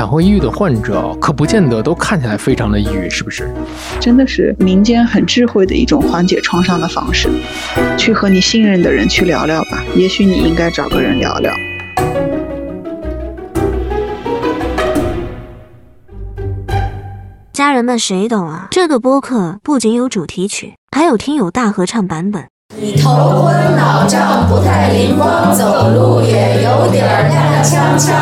产后抑郁的患者可不见得都看起来非常的抑郁，是不是？真的是民间很智慧的一种缓解创伤的方式，去和你信任的人去聊聊吧。也许你应该找个人聊聊。家人们谁懂啊？这个播客不仅有主题曲，还有听友大合唱版本。你头昏脑胀，不太灵光，走路也有点踉踉跄跄。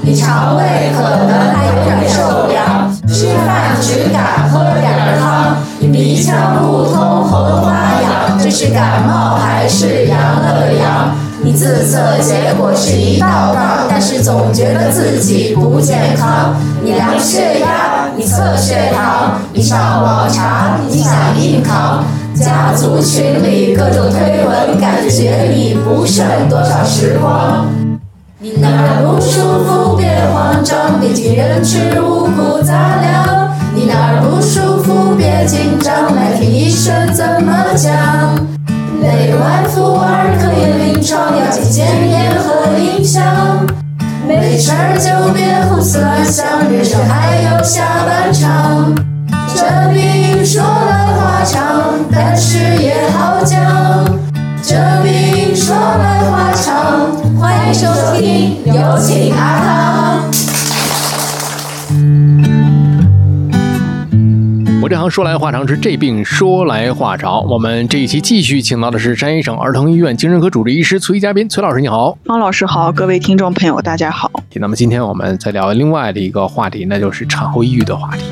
你肠胃可能还有点受凉，吃饭只敢喝点汤。你鼻腔不通，喉咙发痒，这是感冒还是阳了阳？你自测结果是一道杠，但是总觉得自己不健康。你量血压，你测血糖，你上网查，你想硬扛。家族群里各种推文，感觉你不剩多少时光。你哪儿不舒服别慌张，毕竟人吃五谷杂粮。你哪儿不舒服别紧张，来听医生怎么讲。内外妇儿科研临床要听检验和影像。没事儿就别胡思乱想，人生还有下半场。这病说来话长，但是也好讲。这病说来话长，欢迎收听有请阿汤。我这行说来话长，是这病说来话长。我们这一期继续请到的是山西省儿童医院精神科主治医师崔嘉宾，崔老师你好，方老师好，各位听众朋友大家好。那么今天我们再聊另外的一个话题，那就是产后抑郁的话题。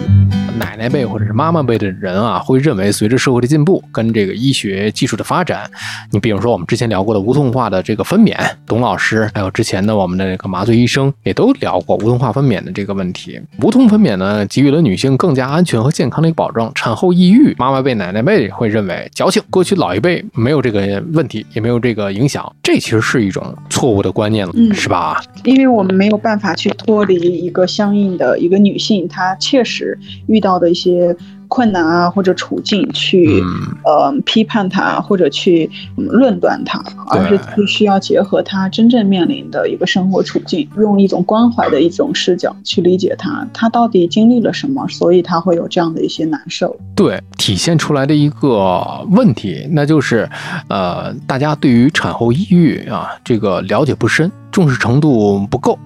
奶奶辈或者是妈妈辈的人啊，会认为随着社会的进步跟这个医学技术的发展，你比如说我们之前聊过的无痛化的这个分娩，董老师还有之前的我们的这个麻醉医生也都聊过无痛化分娩的这个问题。无痛分娩呢，给予了女性更加安全和健康的一个保障。产后抑郁，妈妈辈、奶奶辈会认为矫情，过去老一辈没有这个问题，也没有这个影响，这其实是一种错误的观念了，嗯是吧？因为我们没有办法去脱离一个相应的一个女性她确实遇到的一些困难啊或者处境去、嗯呃批判他或者去、嗯论断他，而是必须要结合他真正面临的一个生活处境，用一种关怀的一种视角去理解他，他到底经历了什么，所以他会有这样的一些难受。对，体现出来的一个问题，那就是，呃，大家对于产后抑郁啊这个了解不深，重视程度不够，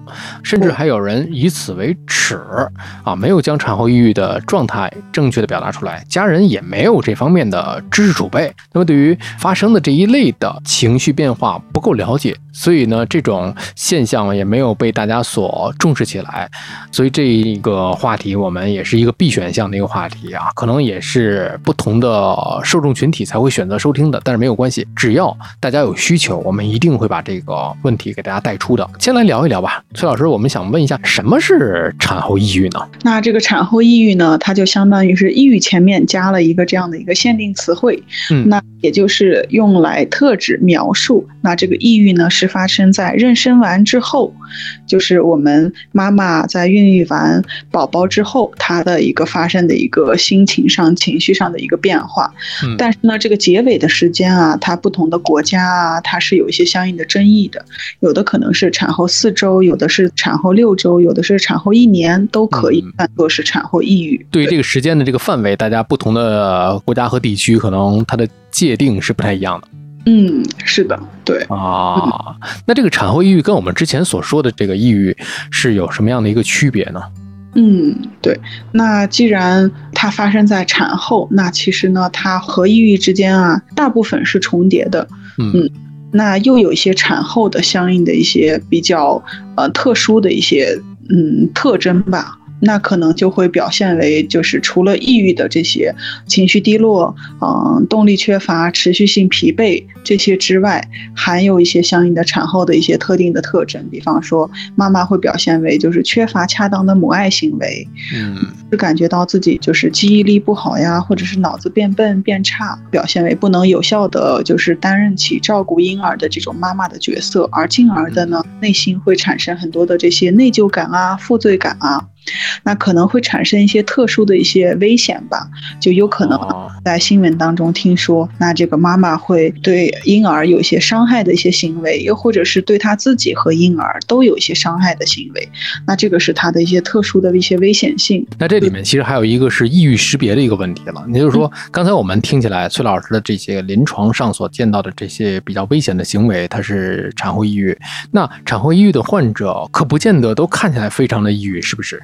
甚至还有人以此为耻啊，没有将产后抑郁的状态正确的表达出来，家人也没有这方面的知识储备，那么对于发生的这一类的情绪变化不够了解，所以呢，这种现象也没有被大家所重视起来，所以这一个话题我们也是一个必选项的一个话题啊，可能也是不同的受众群体才会选择收听的，但是没有关系，只要大家有需求，我们一定会把这个问题给大家带出的。先来聊一聊吧，崔老师，我们想问一下，什么是产后抑郁呢？那这个产后抑郁呢，它就相当于是抑郁前面加了一个这样的一个限定词汇，嗯那也就是用来特指描述。那这个抑郁呢，是发生在妊娠完之后，就是我们妈妈在孕育完宝宝之后，她的一个发生的一个心情上、情绪上的一个变化。嗯但是呢，这个结尾的时间啊，它不同的国家啊，它是有一些相应的争议的。有的可能是产后四周，有的是产后六周，有的是产后一年，都可以嗯算作是产后抑郁。对于这个时间的这个范围，大家不同的国家和地区可能它的界定是不太一样的嗯，是的，对。啊。那这个产后抑郁跟我们之前所说的这个抑郁是有什么样的一个区别呢？嗯，对。那既然它发生在产后，那其实呢，它和抑郁之间啊，大部分是重叠的。嗯嗯那又有一些产后的相应的一些比较呃特殊的一些嗯特征吧。那可能就会表现为，就是除了抑郁的这些情绪低落、嗯、动力缺乏、持续性疲惫这些之外，还有一些相应的产后的一些特定的特征，比方说妈妈会表现为就是缺乏恰当的母爱行为，嗯是感觉到自己就是记忆力不好呀，或者是脑子变笨变差，表现为不能有效的就是担任起照顾婴儿的这种妈妈的角色，而进而的呢，内心会产生很多的这些内疚感啊、负罪感啊，那可能会产生一些特殊的一些危险吧，就有可能哦在新闻当中听说，那这个妈妈会对对婴儿有一些伤害的一些行为，又或者是对她自己和婴儿都有一些伤害的行为，那这个是她的一些特殊的一些危险性。那这里面其实还有一个是抑郁识别的一个问题了，也就是说，刚才我们听起来崔老师的这些临床上所见到的这些比较危险的行为，它是产后抑郁。那产后抑郁的患者可不见得都看起来非常的抑郁，是不是？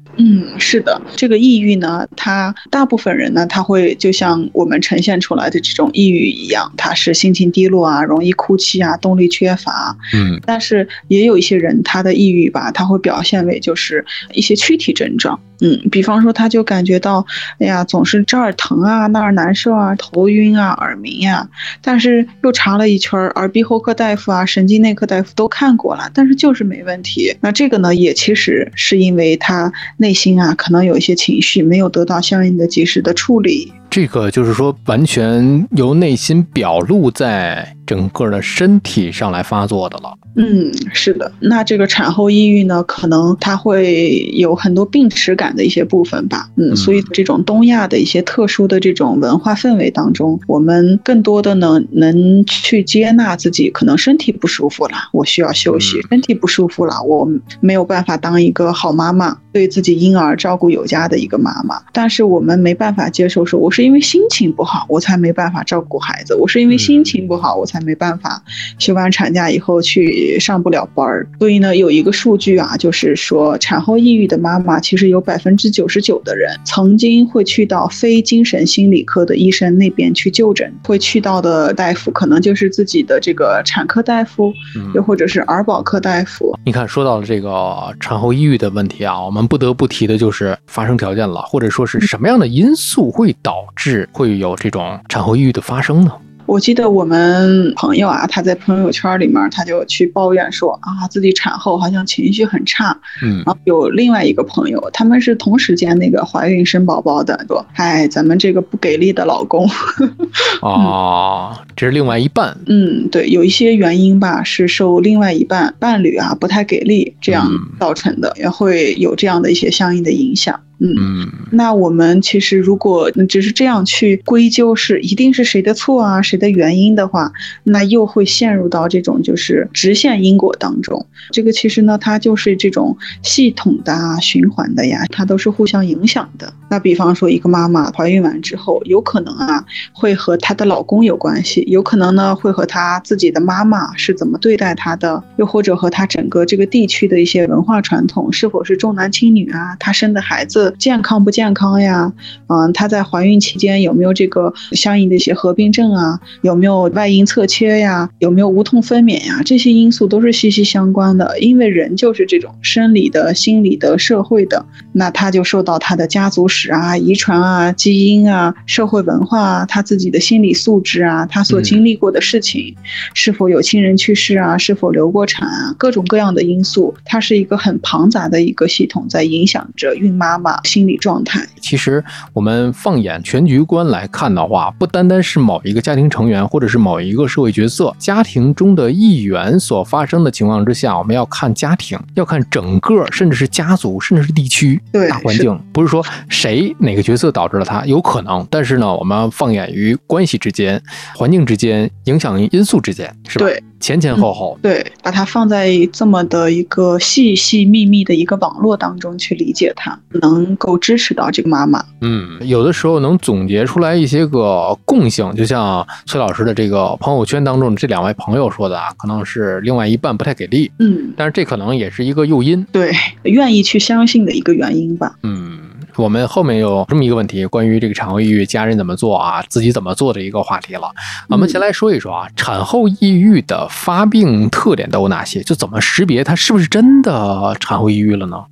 嗯，是的，这个抑郁呢，他大部分人呢，他会就像我们呈现出来的这种抑郁一样，他是心情低落啊，容易哭泣啊，动力缺乏。嗯，但是也有一些人，他的抑郁吧，他会表现为就是一些躯体症状。嗯，比方说他就感觉到，哎呀，总是这儿疼啊，那儿难受啊，头晕啊，耳鸣呀。但是又查了一圈，耳鼻喉科大夫啊，神经内科大夫都看过了，但是就是没问题。那这个呢，也其实是因为他内心啊，可能有一些情绪没有得到相应的及时的处理。这个就是说，完全由内心表露在整个的身体上来发作的了。嗯，是的。那这个产后抑郁呢，可能它会有很多病耻感的一些部分吧。嗯，所以这种东亚的一些特殊的这种文化氛围当中，我们更多的呢，能去接纳自己可能身体不舒服了，我需要休息；身体不舒服了，我没有办法当一个好妈妈，对自己婴儿照顾有加的一个妈妈。但是我们没办法接受说，我是因为心情不好，我才没办法照顾孩子；我是因为心情不好，我才没办法休完产假以后去上不了班儿。所以呢，有一个数据啊，就是说产后抑郁的妈妈，其实有百分之九十九的人曾经会去到非精神心理科的医生那边去就诊，会去到的大夫可能就是自己的这个产科大夫，又或者是儿保科大夫。你看，说到了这个产后抑郁的问题啊，我们不得不提的就是发生条件了，或者说是什么样的因素会导致会有这种产后抑郁的发生呢？我记得我们朋友啊，他在朋友圈里面，他就去抱怨说啊，自己产后好像情绪很差。嗯然后有另外一个朋友，他们是同时间那个怀孕生宝宝的，说，哎，咱们这个不给力的老公。哦，这是另外一半。嗯，对，有一些原因吧，是受另外一半伴侣啊不太给力这样嗯造成的，也会有这样的一些相应的影响。嗯。嗯那我们其实如果只是这样去归咎是一定是谁的错啊，谁的原因的话，那又会陷入到这种就是直线因果当中。这个其实呢，它就是这种系统的啊、循环的呀，它都是互相影响的。那比方说，一个妈妈怀孕完之后，有可能啊会和她的老公有关系，有可能呢会和她自己的妈妈是怎么对待她的，又或者和她整个这个地区的一些文化传统，是否是重男轻女啊，她生的孩子健康不健康呀？嗯，她在怀孕期间有没有这个相应的一些合并症啊？有没有外阴侧切呀？有没有无痛分娩呀？这些因素都是息息相关的，因为人就是这种生理的、心理的、社会的，那他就受到他的家族史啊、遗传啊、基因啊、社会文化啊、他自己的心理素质啊、他所经历过的事情，是否有亲人去世啊、是否流过产啊，各种各样的因素，它是一个很庞杂的一个系统，在影响着孕妈妈心理状态。其实我们放眼全局观来看的话，不单单是某一个家庭成员或者是某一个社会角色，家庭中的一员所发生的情况之下，我们要看家庭，要看整个，甚至是家族，甚至是地区对大环境，不是说谁哪个角色导致了他，有可能，但是呢，我们放眼于关系之间、环境之间、影响因素之间，是吧？对，前前后后，对，把它放在这么的一个细细密密的一个网络当中去理解它，能够支持到这个妈妈。嗯，有的时候能总结出来一些个共性，就像崔老师的这个朋友圈当中的这两位朋友说的啊，可能是另外一半不太给力，嗯，但是这可能也是一个诱因。对，愿意去相信的一个原因吧。嗯，我们后面有这么一个问题，关于这个产后抑郁，家人怎么做啊，自己怎么做的一个话题了。我们先来说一说啊，产后抑郁的发病特点都有哪些？就怎么识别它是不是真的产后抑郁了呢？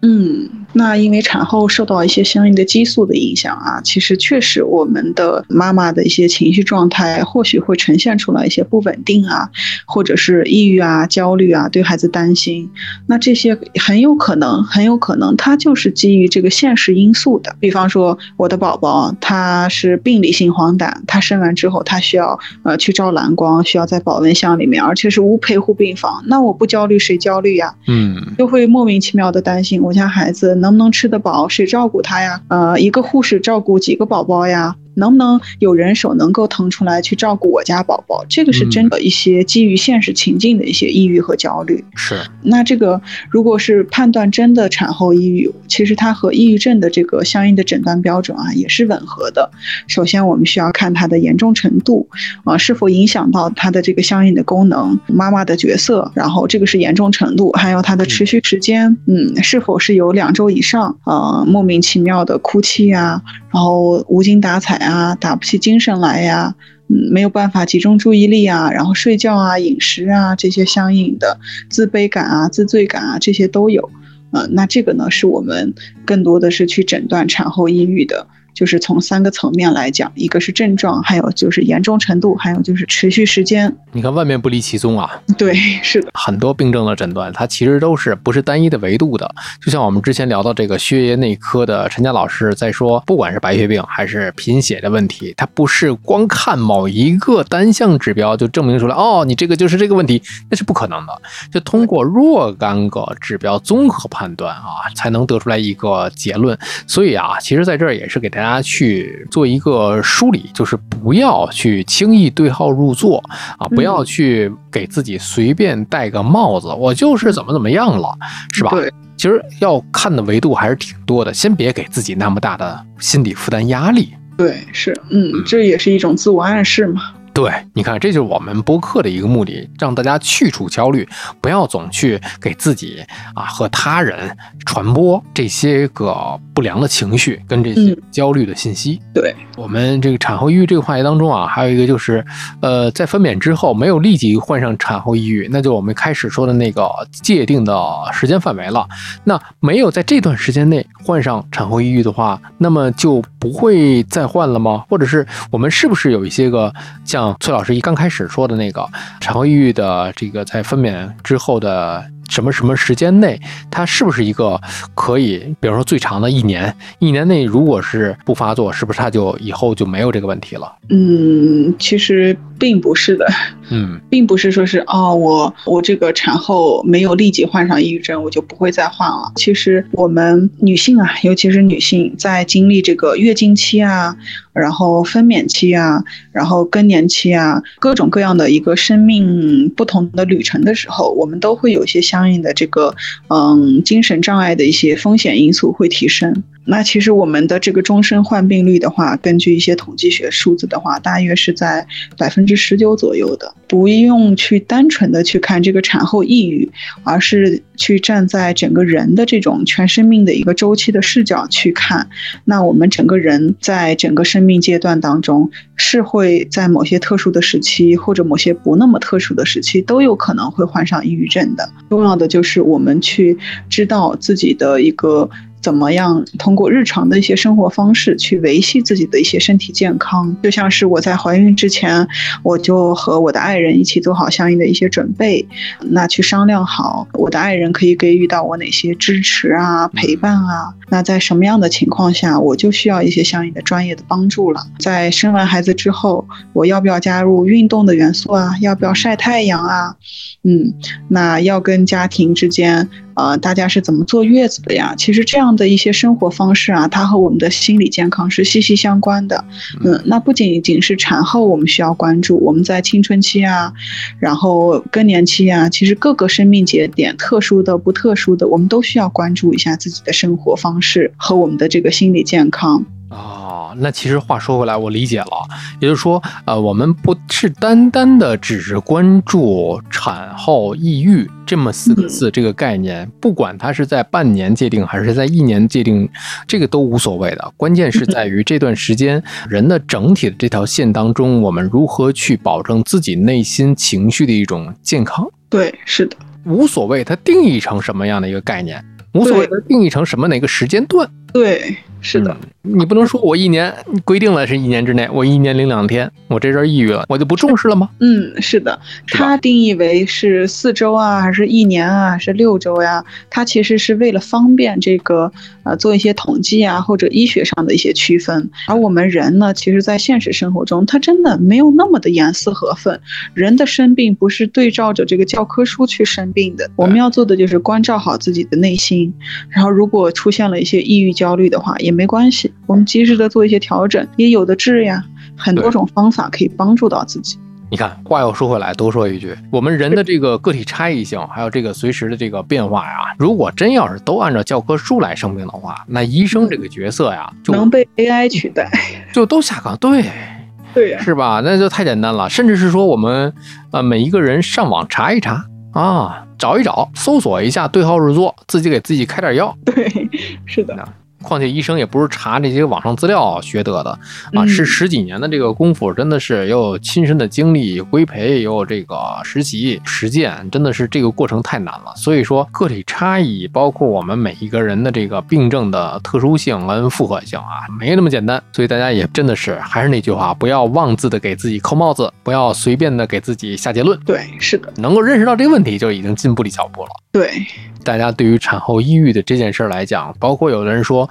嗯，那因为产后受到一些相应的激素的影响啊，其实确实我们的妈妈的一些情绪状态或许会呈现出来一些不稳定啊，或者是抑郁啊、焦虑啊，对孩子担心。那这些很有可能，很有可能它就是基于这个现实因素的。比方说，我的宝宝他是病理性黄疸，他生完之后他需要呃去照蓝光，需要在保温箱里面，而且是无陪护病房。那我不焦虑谁焦虑呀？嗯就会莫名其妙的担心我家孩子能不能吃得饱，谁照顾他呀？呃，一个护士照顾几个宝宝呀？能不能有人手能够腾出来去照顾我家宝宝？这个是真的一些基于现实情境的一些抑郁和焦虑。是，那这个如果是判断真的产后抑郁，其实它和抑郁症的这个相应的诊断标准啊也是吻合的。首先，我们需要看它的严重程度啊，是否影响到它的这个相应的功能，妈妈的角色，然后这个是严重程度，还有它的持续时间，嗯，是否是有两周以上，呃，莫名其妙的哭泣啊，然后无精打采啊，打不起精神来呀。嗯，没有办法集中注意力啊，然后睡觉啊、饮食啊这些相应的自卑感啊、自罪感啊，这些都有。呃，那这个呢，是我们更多的是去诊断产后抑郁的。就是从三个层面来讲，一个是症状，还有就是严重程度，还有就是持续时间。你看，万变不离其宗啊。对，是的，很多病症的诊断，它其实都是不是单一的维度的。就像我们之前聊到这个血液内科的陈佳老师在说，不管是白血病还是贫血的问题，它不是光看某一个单项指标就证明出来，哦，你这个就是这个问题，那是不可能的。就通过若干个指标综合判断啊，才能得出来一个结论。所以啊，其实在这儿也是给大家。大家去做一个梳理，就是不要去轻易对号入座啊，不要去给自己随便戴个帽子，我就是怎么怎么样了，是吧？对，其实要看的维度还是挺多的，先别给自己那么大的心理负担压力。对，是，嗯，这也是一种自我暗示嘛。对，你看，这就是我们播客的一个目的，让大家去除焦虑，不要总去给自己啊和他人传播这些个不良的情绪跟这些焦虑的信息。对我们这个产后抑郁这个话题当中啊，还有一个就是，呃，在分娩之后没有立即患上产后抑郁，那就我们开始说的那个界定的时间范围了。那没有在这段时间内患上产后抑郁的话，那么就不会再患了吗？或者是我们是不是有一些个像？崔老师一刚开始说的那个产后抑郁的这个在分娩之后的什么什么时间内，它是不是一个可以，比如说最长的一年，一年内如果是不发作，是不是它就以后就没有这个问题了？嗯，其实并不是的。嗯，并不是说是哦，我我这个产后没有立即患上抑郁症，我就不会再患了。其实我们女性啊，尤其是女性在经历这个月经期啊。然后分娩期啊，然后更年期啊，各种各样的一个生命不同的旅程的时候，我们都会有一些相应的这个，嗯，精神障碍的一些风险因素会提升。那其实我们的这个终身患病率的话，根据一些统计学数字的话，大约是在百分之十九左右的。不用去单纯的去看这个产后抑郁，而是去站在整个人的这种全生命的一个周期的视角去看。那我们整个人在整个生命阶段当中，是会在某些特殊的时期，或者某些不那么特殊的时期，都有可能会患上抑郁症的。重要的就是我们去知道自己的一个。怎么样通过日常的一些生活方式去维系自己的一些身体健康？就像是我在怀孕之前，我就和我的爱人一起做好相应的一些准备，那去商量好我的爱人可以给予到我哪些支持啊、陪伴啊。那在什么样的情况下，我就需要一些相应的专业的帮助了。在生完孩子之后，我要不要加入运动的元素啊？要不要晒太阳啊？嗯，那要跟家庭之间。呃，大家是怎么坐月子的呀？其实这样的一些生活方式啊，它和我们的心理健康是息息相关的。嗯，那不仅仅是产后我们需要关注，我们在青春期啊，然后更年期啊，其实各个生命节点，特殊的不特殊的，我们都需要关注一下自己的生活方式和我们的这个心理健康。哦，那其实话说回来，我理解了，也就是说，呃，我们不是单单的只是关注产后抑郁这么四个字这个概念，不管它是在半年界定还是在一年界定，这个都无所谓的，关键是在于这段时间人的整体的这条线当中，我们如何去保证自己内心情绪的一种健康。对，是的，无所谓，它定义成什么样的一个概念，无所谓，它定义成什么哪个时间段。对，是的，你不能说我一年规定了是一年之内，我一年零两天，我这阵抑郁了，我就不重视了吗？嗯，是的，它定义为是四周啊，还是一年啊，还是六周呀？它其实是为了方便这个呃做一些统计啊，或者医学上的一些区分。而我们人呢，其实在现实生活中，他真的没有那么的严丝合缝。人的生病不是对照着这个教科书去生病的，我们要做的就是关照好自己的内心。然后，如果出现了一些抑郁。焦虑的话，也没关系，我们及时的做一些调整，也有的治呀，很多种方法可以帮助到自己。你看，话又说回来，多说一句，我们人的这个个体差异性，还有这个随时的这个变化呀，如果真要是都按照教科书来生病的话，那医生这个角色呀，就能被 AI 取代，就都下岗，对，对呀、是吧？那就太简单了。甚至是说，我们呃每一个人上网查一查啊，找一找，搜索一下，对号入座，自己给自己开点药。对，是的，况且医生也不是查这些网上资料学得的啊，嗯是十几年的这个功夫，真的是又有亲身的经历，规培，也有这个实习实践，真的是这个过程太难了。所以说，个体差异，包括我们每一个人的这个病症的特殊性跟复合性啊，没那么简单。所以大家也真的是还是那句话，不要妄自的给自己扣帽子，不要随便的给自己下结论。对，是的，能够认识到这个问题，就已经进步了一小步了。对，大家对于产后抑郁的这件事儿来讲，包括有的人说，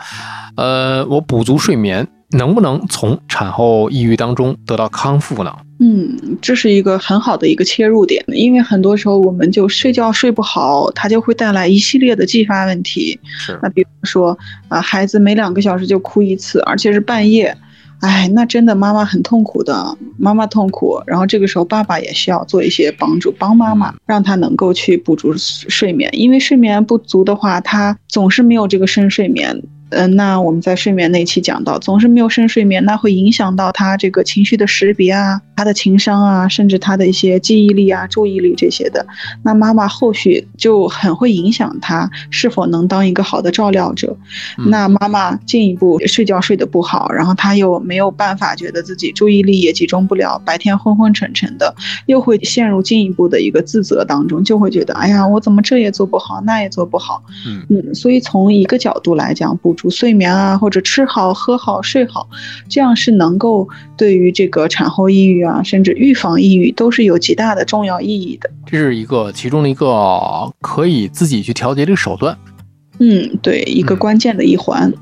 呃，我补足睡眠，能不能从产后抑郁当中得到康复呢？嗯，这是一个很好的一个切入点，因为很多时候我们就睡觉睡不好，它就会带来一系列的继发问题。是那比如说啊，孩子每两个小时就哭一次，而且是半夜。哎，那真的妈妈很痛苦的，妈妈痛苦，然后这个时候爸爸也需要做一些帮助，帮妈妈，让她能够去补足睡眠，因为睡眠不足的话，她总是没有这个深睡眠。嗯、那我们在睡眠那期讲到，总是没有深睡眠，那会影响到他这个情绪的识别啊，他的情商啊，甚至他的一些记忆力啊、注意力这些的。那妈妈后续就很会影响他是否能当一个好的照料者。嗯那妈妈进一步睡觉睡得不好，然后他又没有办法，觉得自己注意力也集中不了，白天昏昏沉沉的，又会陷入进一步的一个自责当中，就会觉得，哎呀，我怎么这也做不好，那也做不好。嗯嗯，所以从一个角度来讲，补足睡眠啊，或者吃好、喝好、睡好，这样是能够对于这个产后抑郁啊，甚至预防抑郁都是有极大的重要意义的。这是一个其中的一个可以自己去调节的一个手段。嗯，对，一个嗯关键的一环。嗯，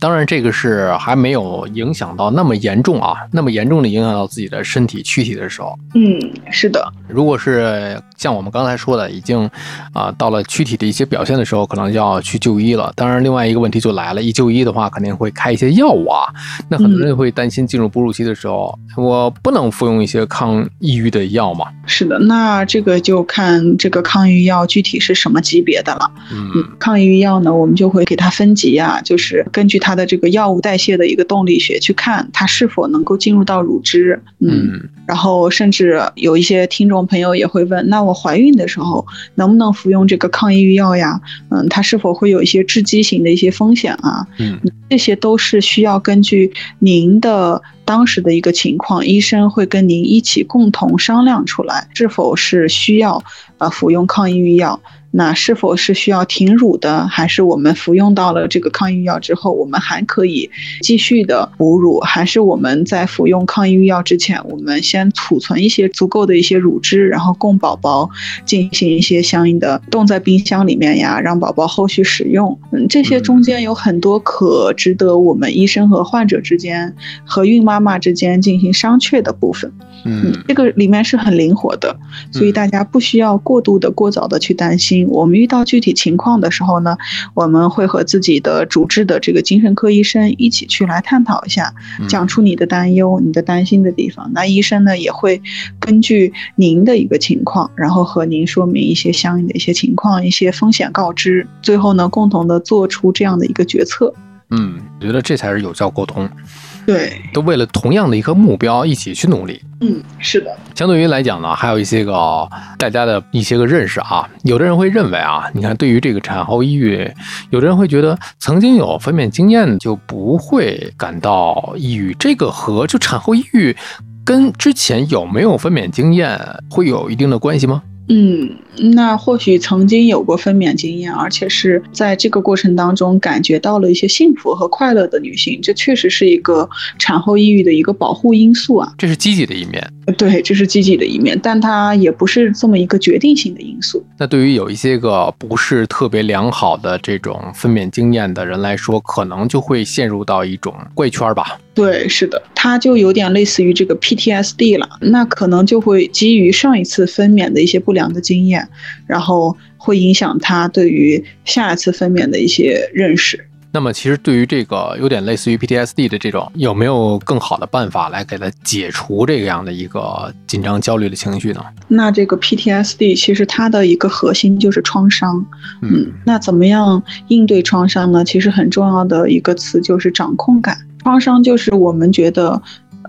当然这个是还没有影响到那么严重啊，那么严重的影响到自己的身体躯体的时候，嗯，是的，如果是像我们刚才说的，已经啊、到了躯体的一些表现的时候，可能就要去就医了。当然，另外一个问题就来了，一就医的话，肯定会开一些药物啊。那很多人会担心进入哺乳期的时候，我不能服用一些抗抑郁的药嘛？是的。那这个就看这个抗抑郁药具体是什么级别的了。嗯嗯，抗抑郁药呢，我们就会给它分级啊，就是根据它的这个药物代谢的一个动力学去看它是否能够进入到乳汁。嗯，嗯然后甚至有一些听众朋友也会问，那我怀孕的时候能不能服用这个抗抑郁药呀？嗯，它是否会有一些致畸形的一些风险啊？嗯这些都是需要根据您的当时的一个情况，医生会跟您一起共同商量出来，是否是需要呃服用抗抑郁药。那是否是需要停乳的，还是我们服用到了这个抗抑郁药之后，我们还可以继续的哺乳，还是我们在服用抗抑郁药之前，我们先储存一些足够的一些乳汁，然后供宝宝进行一些相应的冻在冰箱里面呀，让宝宝后续使用。嗯，这些中间有很多可值得我们医生和患者之间、和孕妈妈之间进行商榷的部分。嗯这个里面是很灵活的，所以大家不需要过度的、过早的去担心。我们遇到具体情况的时候呢，我们会和自己的主治的这个精神科医生一起去来探讨一下，嗯讲出你的担忧、你的担心的地方。那医生呢也会根据您的一个情况，然后和您说明一些相应的一些情况、一些风险告知，最后呢共同的做出这样的一个决策。嗯，我觉得这才是有效沟通，对，都为了同样的一个目标一起去努力。嗯，是的，相对于来讲呢，还有一些个大家的一些个认识啊。有的人会认为啊，你看对于这个产后抑郁，有的人会觉得曾经有分娩经验就不会感到抑郁，这个和就产后抑郁跟之前有没有分娩经验会有一定的关系吗？嗯，那或许曾经有过分娩经验，而且是在这个过程当中感觉到了一些幸福和快乐的女性，这确实是一个产后抑郁的一个保护因素啊。这是积极的一面。对，这是积极的一面，但它也不是这么一个决定性的因素。那对于有一些个不是特别良好的这种分娩经验的人来说，可能就会陷入到一种怪圈吧。对，是的，它就有点类似于这个 PTSD 了，那可能就会基于上一次分娩的一些不良的经验，然后会影响他对于下一次分娩的一些认识。那么，其实对于这个有点类似于 PTSD 的这种，有没有更好的办法来给它解除这样的一个紧张焦虑的情绪呢？那这个 PTSD 其实它的一个核心就是创伤。嗯，那怎么样应对创伤呢？其实很重要的一个词就是掌控感。创伤就是我们觉得。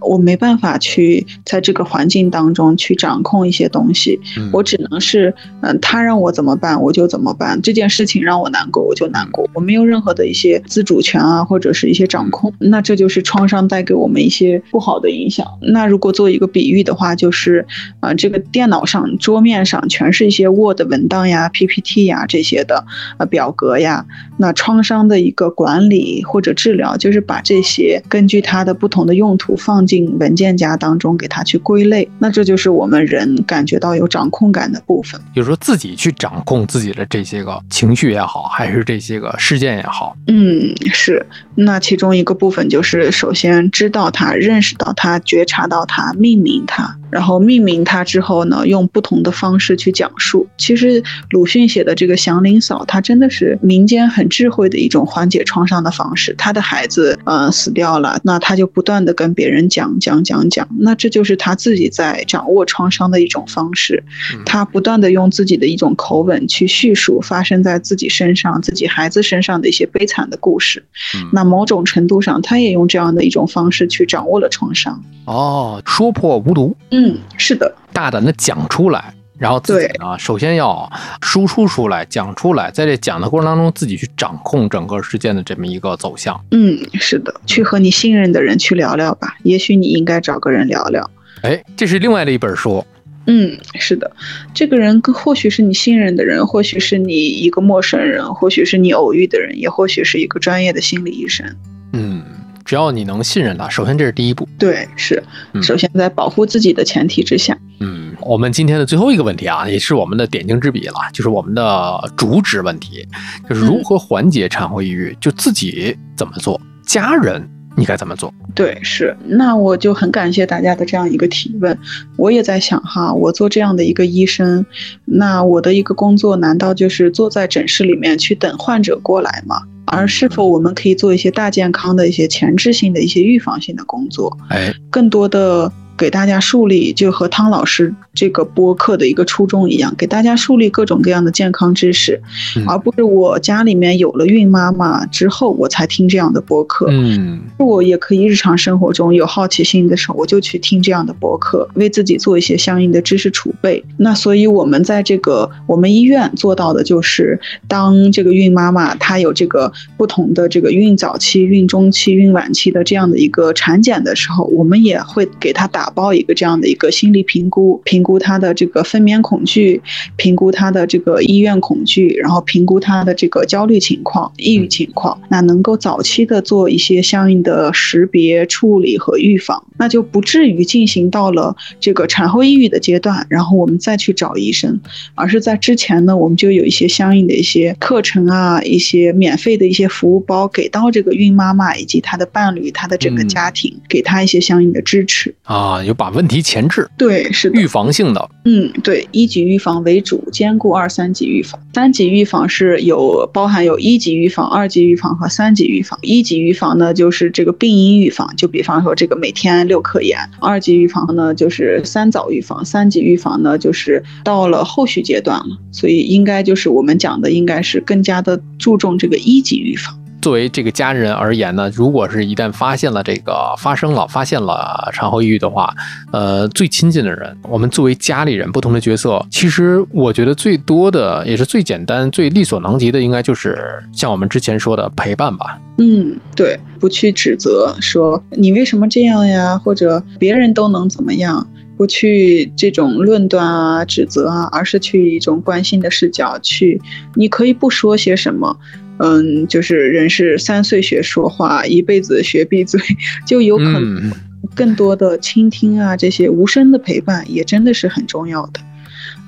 我没办法去在这个环境当中去掌控一些东西，我只能是，嗯，他让我怎么办我就怎么办。这件事情让我难过我就难过，我没有任何的一些自主权啊，或者是一些掌控。那这就是创伤带给我们一些不好的影响。那如果做一个比喻的话，就是，啊，这个电脑上桌面上全是一些 Word 文档呀、PPT 呀这些的，呃，表格呀。那创伤的一个管理或者治疗，就是把这些根据它的不同的用途放进文件夹当中，给它去归类。那这就是我们人感觉到有掌控感的部分，就是说自己去掌控自己的这些个情绪也好，还是这些个事件也好。嗯，是。那其中一个部分就是首先知道它、认识到它、觉察到它、命名它。然后命名它之后呢，用不同的方式去讲述。其实鲁迅写的这个《祥林嫂》，他真的是民间很智慧的一种缓解创伤的方式。他的孩子呃死掉了，那他就不断的跟别人讲讲讲讲，那这就是他自己在掌握创伤的一种方式。他不断的用自己的一种口吻去叙述发生在自己身上、自己孩子身上的一些悲惨的故事。那某种程度上，他也用这样的一种方式去掌握了创伤。哦，说破无毒。嗯，是的，大胆的讲出来，然后自己呢，首先要输出出来，讲出来，在这讲的过程当中，自己去掌控整个事件的这么一个走向。嗯，是的，去和你信任的人去聊聊吧，也许你应该找个人聊聊。哎，这是另外的一本书。嗯，是的，这个人或许是你信任的人，或许是你一个陌生人，或许是你偶遇的人，也或许是一个专业的心理医生。嗯。只要你能信任他，首先这是第一步。对，是，首先在保护自己的前提之下。嗯，我们今天的最后一个问题啊，也是我们的点睛之笔了，就是我们的主旨问题，就是如何缓解产后抑郁？就自己怎么做，家人你该怎么做？对，是。那我就很感谢大家的这样一个提问。我也在想哈，我做这样的一个医生，那我的一个工作难道就是坐在诊室里面去等患者过来吗？而是否我们可以做一些大健康的一些前置性的一些预防性的工作？哎，更多的。给大家树立，就和汤老师这个播客的一个初衷一样，给大家树立各种各样的健康知识，而不是我家里面有了孕妈妈之后我才听这样的播客。嗯，我也可以日常生活中有好奇心的时候，我就去听这样的播客，为自己做一些相应的知识储备。那所以，我们在这个我们医院做到的就是，当这个孕妈妈她有这个不同的这个孕早期、孕中期、孕晚期的这样的一个产检的时候，我们也会给她打。包一个这样的一个心理评估，评估他的这个分娩恐惧，评估他的这个医院恐惧，然后评估他的这个焦虑情况、抑郁情况，那能够早期的做一些相应的识别、处理和预防，那就不至于进行到了这个产后抑郁的阶段，然后我们再去找医生，而是在之前呢，我们就有一些相应的一些课程啊，一些免费的一些服务包给到这个孕妈妈以及她的伴侣、她的整个家庭，给她一些相应的支持啊。就把问题前置，对，是预防性的，嗯，对，一级预防为主，兼顾二三级预防。三级预防是有包含有一级预防、二级预防和三级预防。一级预防呢，就是这个病因预防，就比方说这个每天六克盐；二级预防呢，就是三早预防；三级预防呢，就是到了后续阶段了。所以应该就是我们讲的，应该是更加的注重这个一级预防。作为这个家人而言呢，如果是一旦发现了这个发生了，发现了产后抑郁的话，呃，最亲近的人，我们作为家里人，不同的角色，其实我觉得最多的也是最简单、最力所能及的，应该就是像我们之前说的陪伴吧。嗯，对，不去指责说你为什么这样呀，或者别人都能怎么样，不去这种论断啊、指责啊，而是去一种关心的视角去，你可以不说些什么。嗯，就是人是三岁学说话，一辈子学闭嘴，就有可能更多的倾听啊，这些无声的陪伴也真的是很重要的。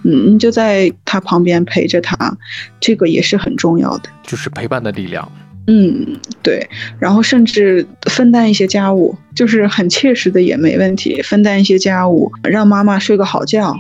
嗯，你就在他旁边陪着他，这个也是很重要的，就是陪伴的力量。嗯，对，然后甚至分担一些家务，就是很切实的也没问题，分担一些家务，让妈妈睡个好觉。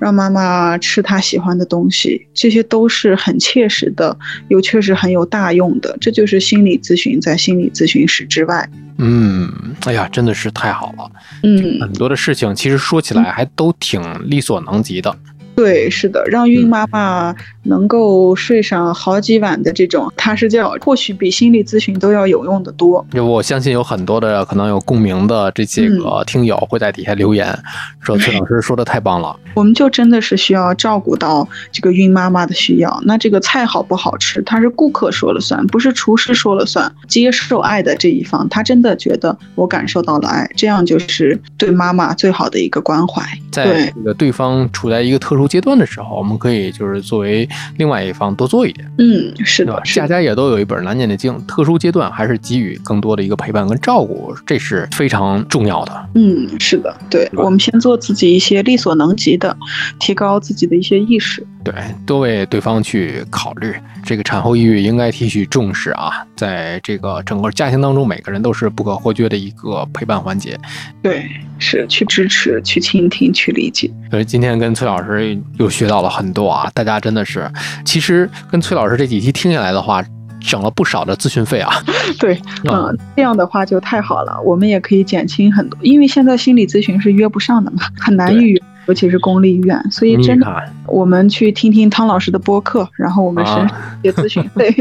让妈妈吃她喜欢的东西，这些都是很切实的，又确实很有大用的。这就是心理咨询在心理咨询室之外。嗯，哎呀，真的是太好了。嗯，很多的事情其实说起来还都挺力所能及的。对，是的，让孕妈妈能够睡上好几晚的这种踏实觉，或许比心理咨询都要有用的多。我相信有很多的可能有共鸣的这几个听友会在底下留言，说崔老师说的太棒了。我们就真的是需要照顾到这个孕妈妈的需要。那这个菜好不好吃，它是顾客说了算，不是厨师说了算。接受爱的这一方，他真的觉得我感受到了爱，这样就是对妈妈最好的一个关怀。在这个对方处在一个特殊阶段的时候，我们可以就是作为另外一方多做一点。嗯，是的，大家也都有一本难念的经，特殊阶段还是给予更多的一个陪伴跟照顾，这是非常重要的。嗯，是的，对，我们先做自己一些力所能及的，提高自己的一些意识。对，多为对方去考虑。这个产后抑郁应该提取重视啊，在这个整个家庭当中，每个人都是不可或缺的一个陪伴环节。对，是去支持、去倾听、去理解。所以今天跟崔老师又学到了很多啊，大家真的是，其实跟崔老师这几期听下来的话，省了不少的咨询费啊。对，嗯，这样的话就太好了，我们也可以减轻很多，因为现在心理咨询是约不上的嘛，很难预约。尤其是公立医院，所以真的，我们去听听汤老师的播客，然后我们省 些咨询费。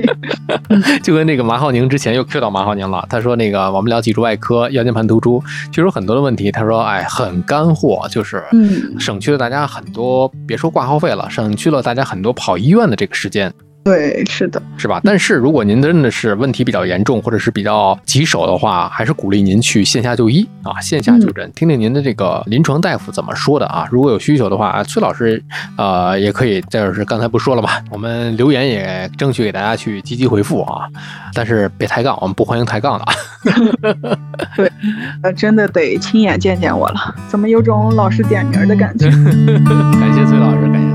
就跟那个马浩宁之前又 Q 到马浩宁了，他说那个我们聊脊柱外科、腰间盘突出，其实很多的问题，他说哎很干货，就是省去了大家很多，别说挂号费了，省去了大家很多跑医院的这个时间。对，是的，是吧？但是如果您真的是问题比较严重，或者是比较棘手的话，还是鼓励您去线下就医啊，线下就诊，听听您的这个临床大夫怎么说的啊。如果有需求的话，崔老师呃也可以，就是刚才不说了吧，我们留言也争取给大家去积极回复啊。但是别抬杠，我们不欢迎抬杠的。对，呃，真的得亲眼见见我了，怎么有种老师点名的感觉？感谢崔老师，感谢。